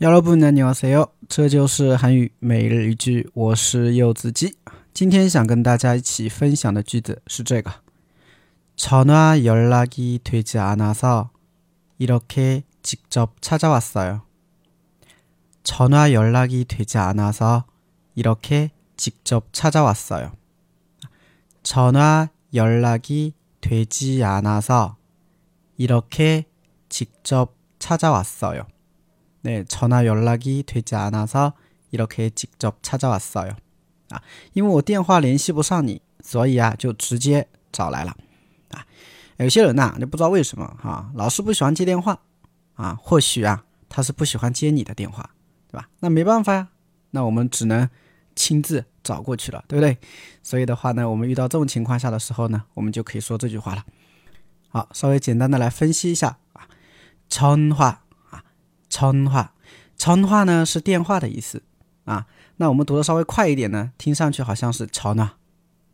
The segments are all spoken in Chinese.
여러분안녕하세요，这就是韩语每日一句，我是柚子鸡。今天想跟大家一起分享的句子是这个：전화연락이되지않아서이렇게직접찾아왔어요。 전화연락이되지않아서이렇게직접찾아왔어요。 전화연락이되지않아서이렇게직접찾아왔어요。 네전화연락이되지않아서이렇게직접찾아왔어요啊，因为我电话联系不上你，所以啊就直接找来了啊。有些人呐，你不知道为什么哈，老是不喜欢接电话啊，或许啊他是不喜欢接你的电话，对吧？那没办法呀，那我们只能亲自找过去了，对不对？所以的话呢，我们遇到这种情况下的时候呢，我们就可以说这句话了。好，稍微简单的来分析一下啊，전话。 천话，천话呢是电话的意思啊。那我们读的稍微快一点呢，听上去好像是천 화，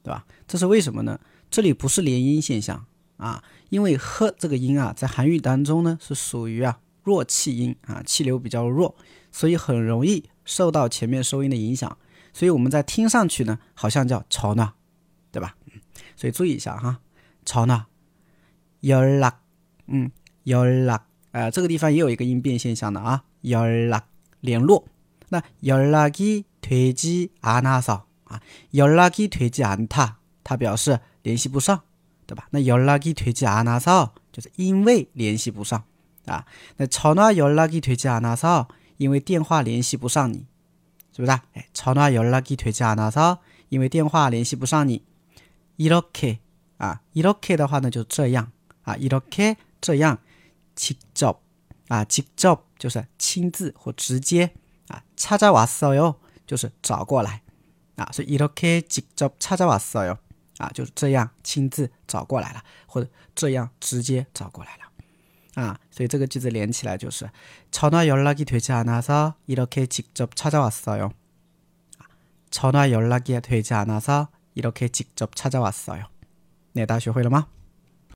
对吧？这是为什么呢？这里不是连音现象啊，因为呵这个音啊，在韩语当中呢是属于啊弱气音啊，气流比较弱，所以很容易受到前面收音的影响。所以我们在听上去呢，好像叫천 화， 对吧？所以注意一下哈，천 화， 연 락， 嗯，연 락。 呃，这个地方也有一个音变现象的啊，연락联络。那연락이되지않아서啊，연락이되지않 다， 它表示联系不上，对吧？那연락이되지않아서就是因为联系不上啊。那전화연락이되지않아서因为电话联系不上你，是不是？哎，전화연락이되지않아서因为电话联系不上你。이렇게啊，이렇게的话呢，就这样啊，이렇게这样。 직접啊，직접就是亲自或直接啊，찾아왔어 요， 就是找过来啊，所以이렇게직접찾아왔어 요， 啊，就是这样亲自找过来了，或者这样直接找过来了啊，所以这个句子连起来就是전화연락이되지않아서이렇게직접찾아왔어 요。 전화연락이되지않아서이렇게직접찾아왔어 요。 那大家学会了吗？